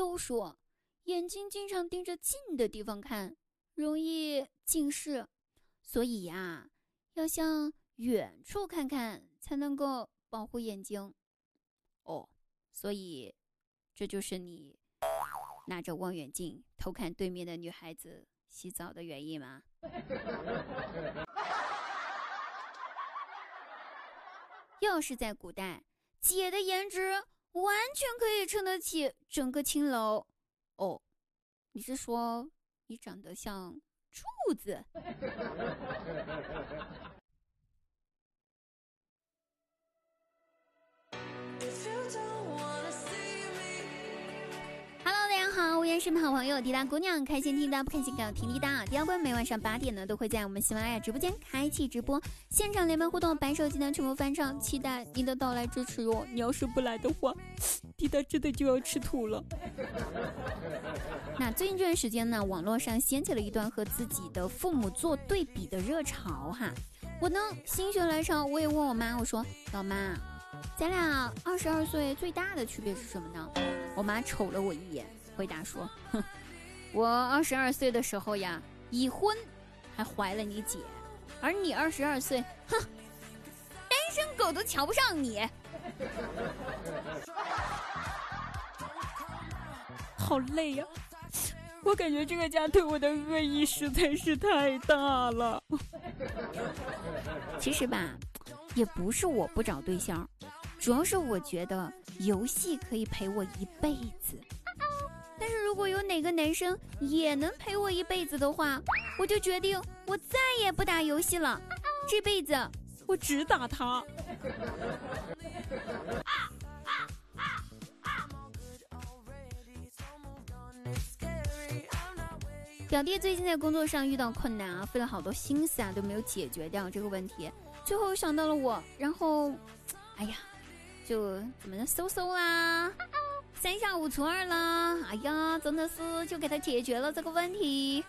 都说眼睛经常盯着近的地方看，容易近视，所以呀，要向远处看看，才能够保护眼睛。哦，所以这就是你拿着望远镜偷看对面的女孩子洗澡的原因吗？要是在古代，姐的颜值完全可以撑得起整个青楼。哦，你是说你长得像柱子？好，我也是好朋友滴答姑娘，开心听的不开心更听滴答。滴答官每晚上八点呢，都会在我们喜马拉雅直播间开启直播，现场连麦互动，白手机呢全部翻唱，期待你的到来支持哟。你要是不来的话，滴答真的就要吃土了。那最近这段时间呢，网络上掀起了一段和自己的父母做对比的热潮哈。我呢心血来潮，我也问我妈，我说老妈，咱俩二十二岁最大的区别是什么呢？我妈瞅了我一眼。回答说：“哼，我二十二岁的时候呀，已婚，还怀了你姐，而你二十二岁，哼，单身狗都瞧不上你。好累呀，我感觉这个家对我的恶意实在是太大了。其实吧，也不是我不找对象，主要是我觉得游戏可以陪我一辈子。”但是如果有哪个男生也能陪我一辈子的话，我就决定我再也不打游戏了，这辈子我只打他。表弟最近在工作上遇到困难啊，费了好多心思啊，都没有解决掉这个问题，最后想到了我，然后，哎呀，就怎么的嗖嗖啦。三下五除二啦！哎呀，真的是就给他解决了这个问题。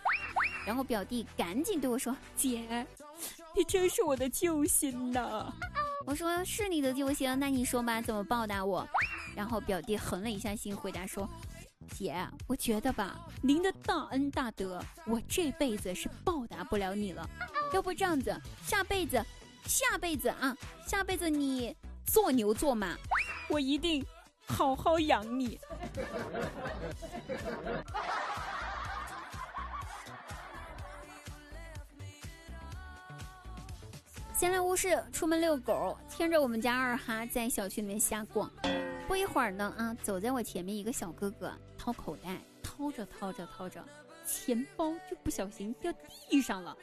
然后表弟赶紧对我说：“姐，你真是我的救星呐！” 我说：“是你的救星，那你说吧，怎么报答我？”然后表弟横了一下心，回答说：“姐，我觉得吧，您的大恩大德，我这辈子是报答不了你了。要不这样子，下辈子，下辈子啊，下辈子你做牛做马，我一定。”好好养你。闲来无事，出门遛狗，牵着我们家二哈在小区里面瞎逛。不一会儿呢，啊，走在我前面一个小哥哥掏口袋，掏着掏着掏着，钱包就不小心掉地上了。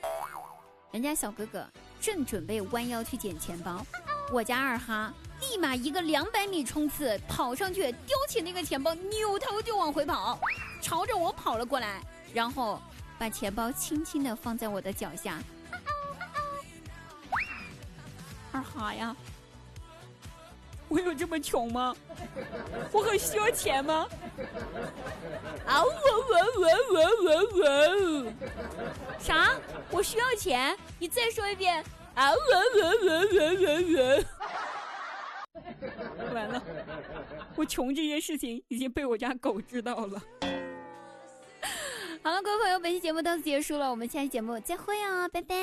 人家小哥哥正准备弯腰去捡钱包，我家二哈。立马一个两百米冲刺，跑上去叼起那个钱包，扭头就往回跑，朝着我跑了过来，然后把钱包轻轻的放在我的脚下。二哈呀，我有这么穷吗？我很需要钱吗？啊我我我我我我！啥？我需要钱？你再说一遍。啊我我我我我我！完了。我穷这件事情已经被我家狗知道了。好了各位朋友本期节目到此结束了我们下期节目再会哦拜拜。